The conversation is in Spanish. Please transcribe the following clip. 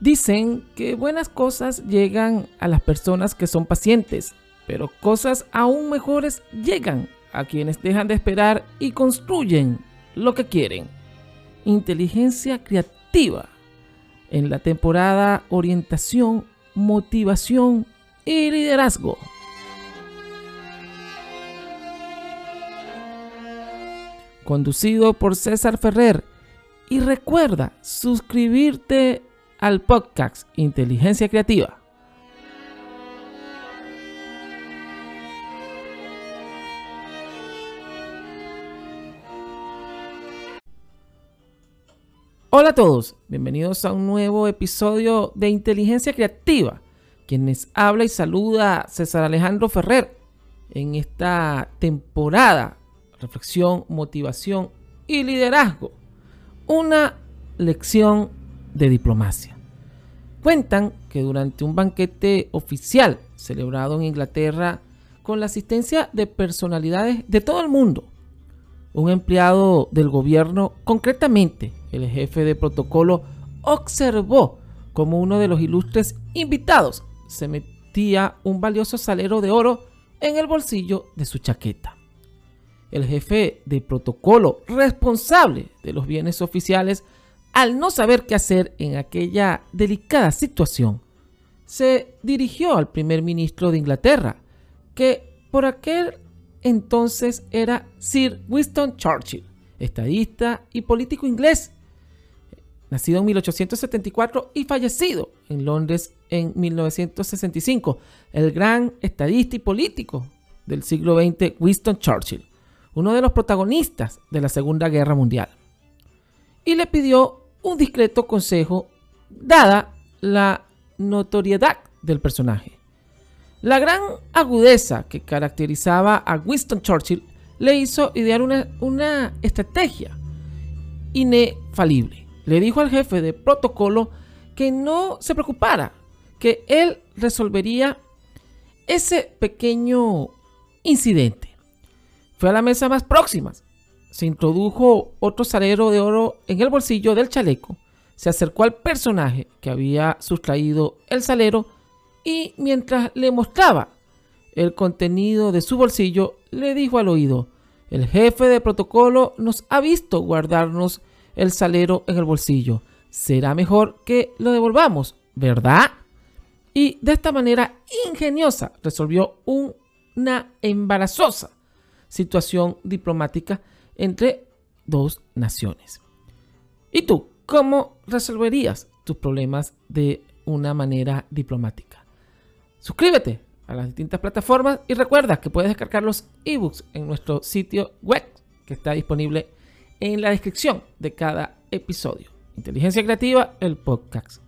Dicen que buenas cosas llegan a las personas que son pacientes, pero cosas aún mejores llegan a quienes dejan de esperar y construyen lo que quieren. Inteligencia creativa en la temporada Orientación, Motivación y Liderazgo. Conducido por César Ferrer. Y recuerda suscribirte al podcast Inteligencia Creativa. Hola a todos, bienvenidos a un nuevo episodio de Inteligencia Creativa. Quienes habla y saluda César Alejandro Ferrer en esta temporada reflexión, motivación y liderazgo. Una lección de diplomacia. Cuentan que durante un banquete oficial celebrado en Inglaterra con la asistencia de personalidades de todo el mundo, un empleado del gobierno, concretamente el jefe de protocolo, observó como uno de los ilustres invitados se metía un valioso salero de oro en el bolsillo de su chaqueta. El jefe de protocolo responsable de los bienes oficiales al no saber qué hacer en aquella delicada situación, se dirigió al primer ministro de Inglaterra, que por aquel entonces era Sir Winston Churchill, estadista y político inglés, nacido en 1874 y fallecido en Londres en 1965, el gran estadista y político del siglo XX, Winston Churchill, uno de los protagonistas de la Segunda Guerra Mundial. Y le pidió un discreto consejo dada la notoriedad del personaje. La gran agudeza que caracterizaba a Winston Churchill le hizo idear una, una estrategia inefalible. Le dijo al jefe de protocolo que no se preocupara, que él resolvería ese pequeño incidente. Fue a la mesa más próxima, se introdujo otro salero de oro en el bolsillo del chaleco, se acercó al personaje que había sustraído el salero y mientras le mostraba el contenido de su bolsillo, le dijo al oído, el jefe de protocolo nos ha visto guardarnos el salero en el bolsillo. Será mejor que lo devolvamos, ¿verdad? Y de esta manera ingeniosa resolvió una embarazosa situación diplomática entre dos naciones. ¿Y tú cómo resolverías tus problemas de una manera diplomática? Suscríbete a las distintas plataformas y recuerda que puedes descargar los ebooks en nuestro sitio web que está disponible en la descripción de cada episodio. Inteligencia Creativa, el podcast.